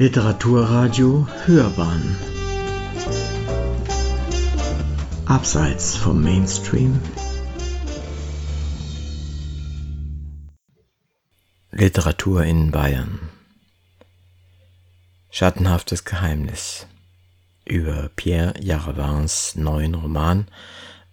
Literaturradio Hörbahn. Abseits vom Mainstream. Literatur in Bayern. Schattenhaftes Geheimnis. Über Pierre Jaravins neuen Roman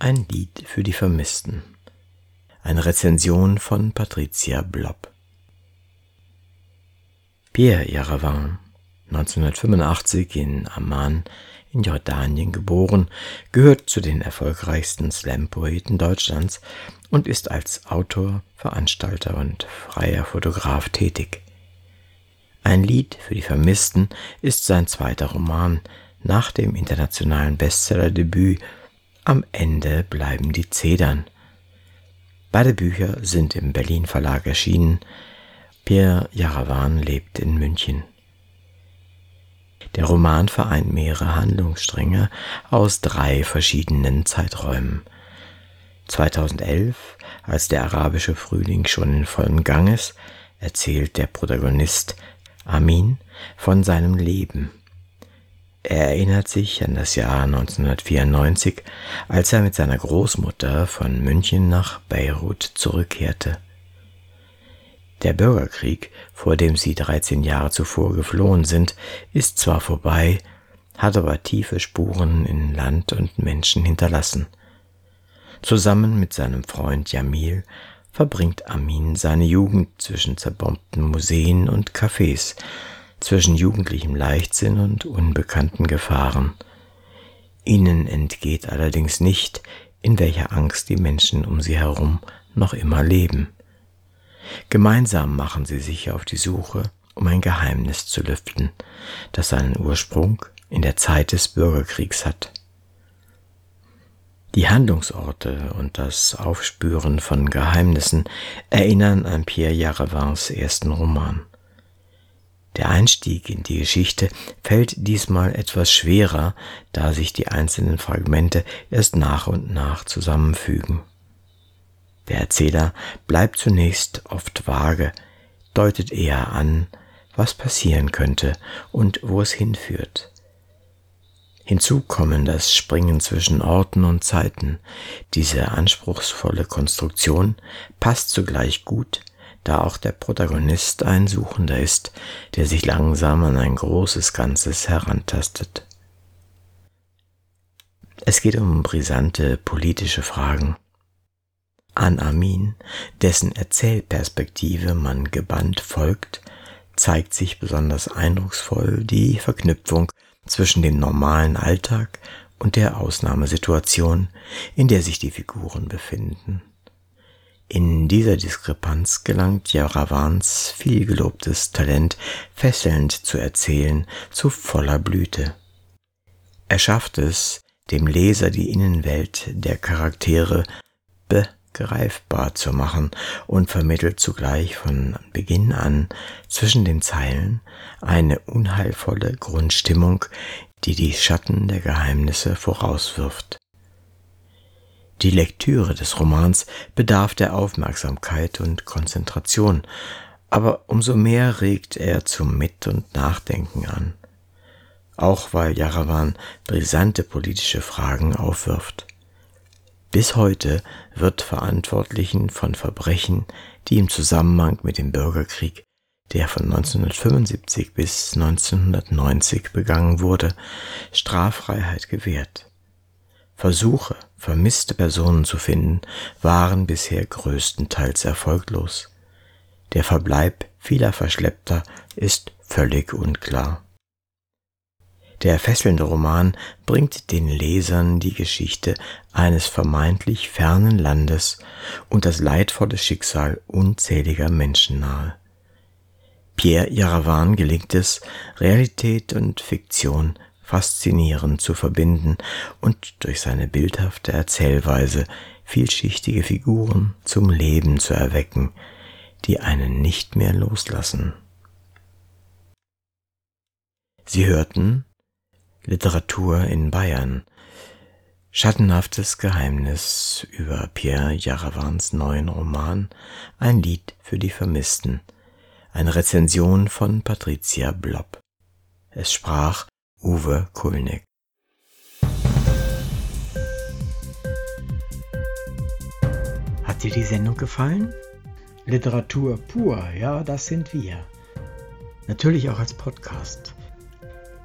Ein Lied für die Vermissten. Eine Rezension von Patricia Blob. Pierre Jaravin 1985 in Amman in Jordanien geboren, gehört zu den erfolgreichsten Slam-Poeten Deutschlands und ist als Autor, Veranstalter und freier Fotograf tätig. Ein Lied für die Vermissten ist sein zweiter Roman nach dem internationalen Bestseller-Debüt Am Ende bleiben die Zedern. Beide Bücher sind im Berlin Verlag erschienen. Pierre Jaravan lebt in München. Der Roman vereint mehrere Handlungsstränge aus drei verschiedenen Zeiträumen. 2011, als der arabische Frühling schon in vollem Gang ist, erzählt der Protagonist Amin von seinem Leben. Er erinnert sich an das Jahr 1994, als er mit seiner Großmutter von München nach Beirut zurückkehrte. Der Bürgerkrieg, vor dem sie 13 Jahre zuvor geflohen sind, ist zwar vorbei, hat aber tiefe Spuren in Land und Menschen hinterlassen. Zusammen mit seinem Freund Jamil verbringt Amin seine Jugend zwischen zerbombten Museen und Cafés, zwischen jugendlichem Leichtsinn und unbekannten Gefahren. Ihnen entgeht allerdings nicht, in welcher Angst die Menschen um sie herum noch immer leben. Gemeinsam machen sie sich auf die Suche, um ein Geheimnis zu lüften, das seinen Ursprung in der Zeit des Bürgerkriegs hat. Die Handlungsorte und das Aufspüren von Geheimnissen erinnern an Pierre Jaravins ersten Roman. Der Einstieg in die Geschichte fällt diesmal etwas schwerer, da sich die einzelnen Fragmente erst nach und nach zusammenfügen. Der Erzähler bleibt zunächst oft vage, deutet eher an, was passieren könnte und wo es hinführt. Hinzu kommen das Springen zwischen Orten und Zeiten. Diese anspruchsvolle Konstruktion passt zugleich gut, da auch der Protagonist ein Suchender ist, der sich langsam an ein großes Ganzes herantastet. Es geht um brisante politische Fragen, an Amin, dessen Erzählperspektive man gebannt folgt, zeigt sich besonders eindrucksvoll die Verknüpfung zwischen dem normalen Alltag und der Ausnahmesituation, in der sich die Figuren befinden. In dieser Diskrepanz gelangt Jaravans vielgelobtes Talent, fesselnd zu erzählen, zu voller Blüte. Er schafft es, dem Leser die Innenwelt der Charaktere be greifbar zu machen und vermittelt zugleich von Beginn an zwischen den Zeilen eine unheilvolle Grundstimmung, die die Schatten der Geheimnisse vorauswirft. Die Lektüre des Romans bedarf der Aufmerksamkeit und Konzentration, aber umso mehr regt er zum Mit- und Nachdenken an, auch weil Jarawan brisante politische Fragen aufwirft. Bis heute wird Verantwortlichen von Verbrechen, die im Zusammenhang mit dem Bürgerkrieg, der von 1975 bis 1990 begangen wurde, Straffreiheit gewährt. Versuche, vermisste Personen zu finden, waren bisher größtenteils erfolglos. Der Verbleib vieler Verschleppter ist völlig unklar. Der fesselnde Roman bringt den Lesern die Geschichte eines vermeintlich fernen Landes und das leidvolle Schicksal unzähliger Menschen nahe. Pierre Jaravan gelingt es, Realität und Fiktion faszinierend zu verbinden und durch seine bildhafte Erzählweise vielschichtige Figuren zum Leben zu erwecken, die einen nicht mehr loslassen. Sie hörten Literatur in Bayern. Schattenhaftes Geheimnis über Pierre Jaravans neuen Roman Ein Lied für die Vermissten. Eine Rezension von Patricia Blob. Es sprach Uwe Kulnig. Hat dir die Sendung gefallen? Literatur pur, ja, das sind wir. Natürlich auch als Podcast.